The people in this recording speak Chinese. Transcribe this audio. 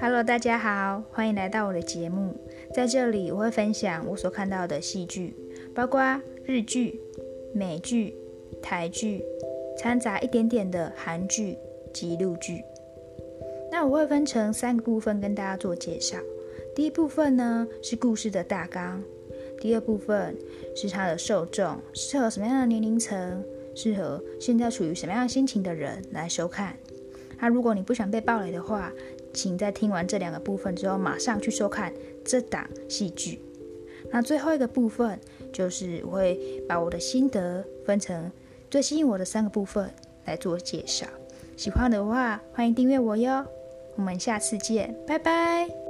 Hello，大家好，欢迎来到我的节目。在这里，我会分享我所看到的戏剧，包括日剧、美剧、台剧，掺杂一点点的韩剧及陆剧。那我会分成三个部分跟大家做介绍。第一部分呢是故事的大纲，第二部分是它的受众，适合什么样的年龄层，适合现在处于什么样心情的人来收看。那如果你不想被暴雷的话，请在听完这两个部分之后，马上去收看这档戏剧。那最后一个部分就是我会把我的心得分成最吸引我的三个部分来做介绍。喜欢的话，欢迎订阅我哟。我们下次见，拜拜。